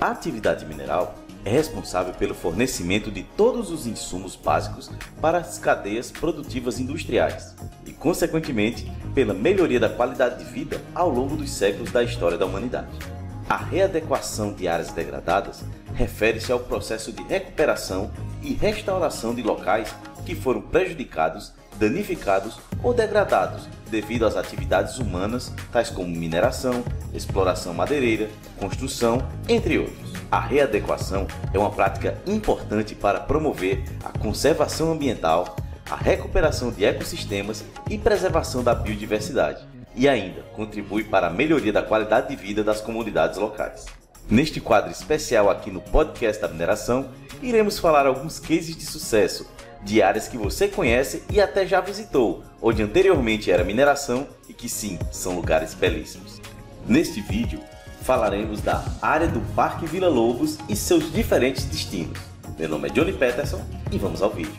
A atividade mineral é responsável pelo fornecimento de todos os insumos básicos para as cadeias produtivas industriais e, consequentemente, pela melhoria da qualidade de vida ao longo dos séculos da história da humanidade. A readequação de áreas degradadas refere-se ao processo de recuperação e restauração de locais que foram prejudicados, danificados ou degradados devido às atividades humanas, tais como mineração, exploração madeireira, construção, entre outros. A readequação é uma prática importante para promover a conservação ambiental, a recuperação de ecossistemas e preservação da biodiversidade e ainda contribui para a melhoria da qualidade de vida das comunidades locais. Neste quadro especial aqui no podcast da mineração, iremos falar alguns cases de sucesso de áreas que você conhece e até já visitou, onde anteriormente era mineração e que sim, são lugares belíssimos. Neste vídeo, falaremos da área do Parque Vila Lobos e seus diferentes destinos. Meu nome é Johnny Peterson e vamos ao vídeo.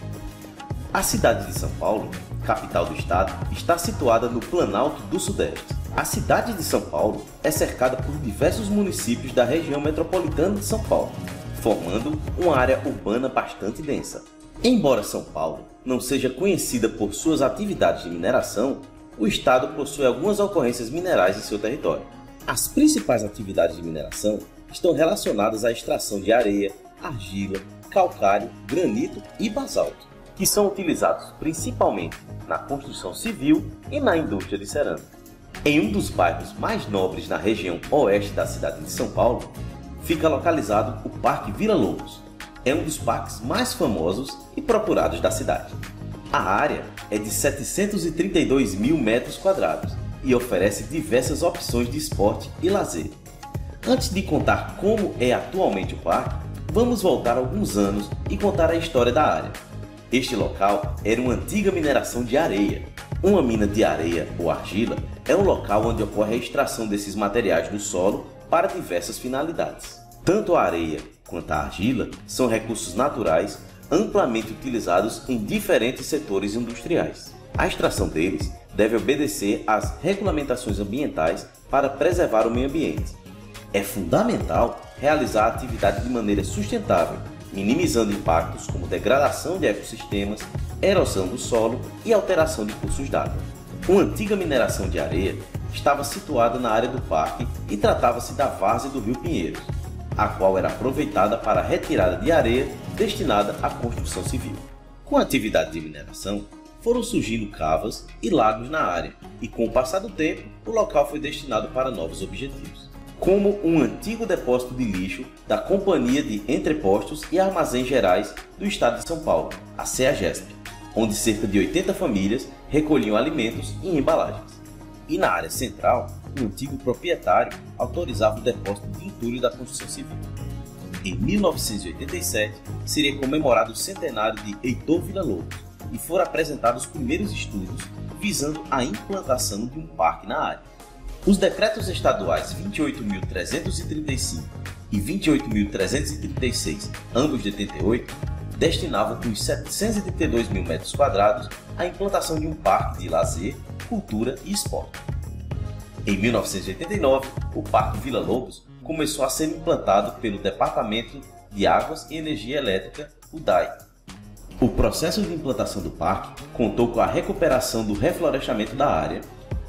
A cidade de São Paulo capital do estado, está situada no Planalto do Sudeste. A cidade de São Paulo é cercada por diversos municípios da região metropolitana de São Paulo, formando uma área urbana bastante densa. Embora São Paulo não seja conhecida por suas atividades de mineração, o estado possui algumas ocorrências minerais em seu território. As principais atividades de mineração estão relacionadas à extração de areia, argila, calcário, granito e basalto, que são utilizados principalmente na construção civil e na indústria de cerâmica. Em um dos bairros mais nobres na região oeste da cidade de São Paulo, fica localizado o Parque Vila Lobos. É um dos parques mais famosos e procurados da cidade. A área é de 732 mil metros quadrados e oferece diversas opções de esporte e lazer. Antes de contar como é atualmente o parque, vamos voltar alguns anos e contar a história da área. Este local era uma antiga mineração de areia. Uma mina de areia ou argila é um local onde ocorre a extração desses materiais do solo para diversas finalidades. Tanto a areia quanto a argila são recursos naturais amplamente utilizados em diferentes setores industriais. A extração deles deve obedecer às regulamentações ambientais para preservar o meio ambiente. É fundamental realizar a atividade de maneira sustentável minimizando impactos como degradação de ecossistemas, erosão do solo e alteração de cursos d'água. Uma antiga mineração de areia estava situada na área do parque e tratava-se da várzea do Rio Pinheiros, a qual era aproveitada para a retirada de areia destinada à construção civil. Com a atividade de mineração, foram surgindo cavas e lagos na área, e com o passar do tempo, o local foi destinado para novos objetivos como um antigo depósito de lixo da Companhia de Entrepostos e Armazéns Gerais do Estado de São Paulo, a CEAGESP, onde cerca de 80 famílias recolhiam alimentos e embalagens. E na área central, o antigo proprietário autorizava o depósito de entulho da construção civil. Em 1987, seria comemorado o centenário de Heitor Villa-Lobos e foram apresentados os primeiros estudos visando a implantação de um parque na área. Os decretos estaduais 28.335 e 28.336, ambos de 88, destinavam os 732 mil metros quadrados à implantação de um parque de lazer, cultura e esporte. Em 1989, o Parque Vila Lobos começou a ser implantado pelo Departamento de Águas e Energia Elétrica, o DAI. O processo de implantação do parque contou com a recuperação do reflorestamento da área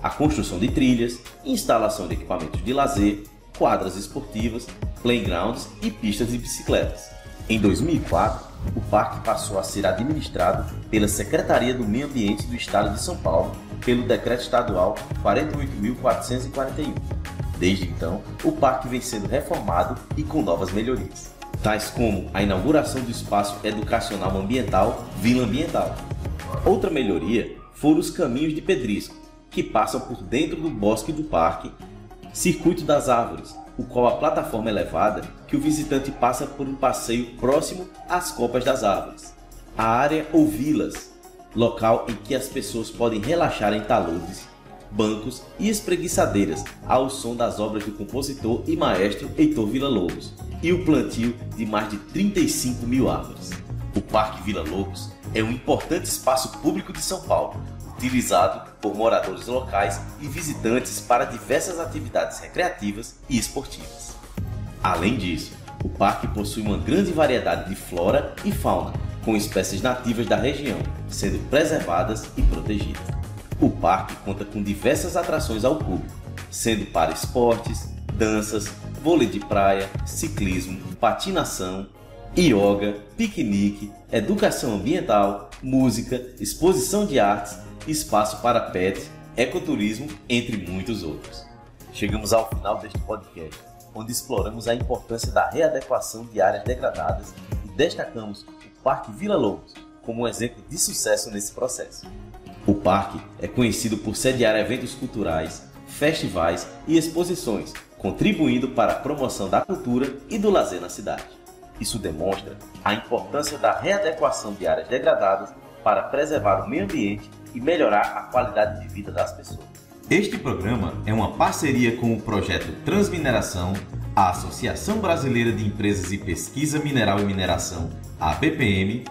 a construção de trilhas, instalação de equipamentos de lazer, quadras esportivas, playgrounds e pistas de bicicletas. Em 2004, o parque passou a ser administrado pela Secretaria do Meio Ambiente do Estado de São Paulo pelo Decreto Estadual 48.441. Desde então, o parque vem sendo reformado e com novas melhorias, tais como a inauguração do espaço educacional ambiental Vila Ambiental. Outra melhoria foram os caminhos de pedrisco, que passam por dentro do bosque do parque, Circuito das Árvores, o qual a plataforma elevada que o visitante passa por um passeio próximo às copas das árvores. A área ou vilas, local em que as pessoas podem relaxar em taludes, bancos e espreguiçadeiras ao som das obras do compositor e maestro Heitor Villa-Lobos e o plantio de mais de 35 mil árvores. O Parque Vila Lobos é um importante espaço público de São Paulo, utilizado por moradores locais e visitantes para diversas atividades recreativas e esportivas. Além disso, O parque possui uma grande variedade de flora e fauna, com espécies nativas da região, sendo preservadas e protegidas. O parque conta com diversas atrações ao público, sendo para esportes, danças, vôlei de praia, ciclismo, patinação, yoga, piquenique, educação ambiental, música, exposição de artes, espaço para pets, ecoturismo, entre muitos outros. Chegamos ao final deste podcast, onde exploramos a importância da readequação de áreas degradadas e destacamos o Parque Vila Lobos como um exemplo de sucesso nesse processo. O parque é conhecido por sediar eventos culturais, festivais e exposições, contribuindo para a promoção da cultura e do lazer na cidade. Isso demonstra a importância da readequação de áreas degradadas para preservar o meio ambiente e melhorar a qualidade de vida das pessoas. Este programa é uma parceria com o projeto Transmineração, a Associação Brasileira de Empresas e Pesquisa Mineral e Mineração, a BPM,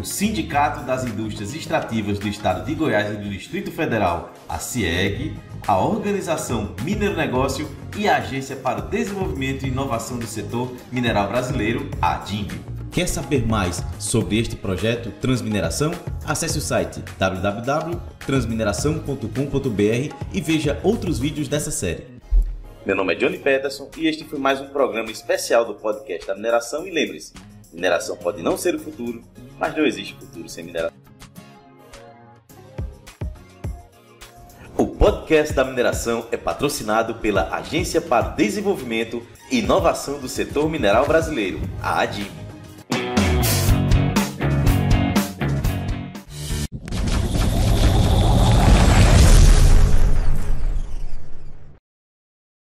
o Sindicato das Indústrias Extrativas do Estado de Goiás e do Distrito Federal, a CIEG, a Organização Mineiro Negócio e a Agência para o Desenvolvimento e Inovação do Setor Mineral Brasileiro, a ADIMB. Quer saber mais sobre este projeto Transmineração? Acesse o site www.transmineração.com.br e veja outros vídeos dessa série. Meu nome é Johnny Peterson e este foi mais um programa especial do podcast da mineração. E lembre-se, mineração pode não ser o futuro, mas não existe futuro sem mineração. O podcast da mineração é patrocinado pela Agência para Desenvolvimento e Inovação do Setor Mineral Brasileiro, a ADIM.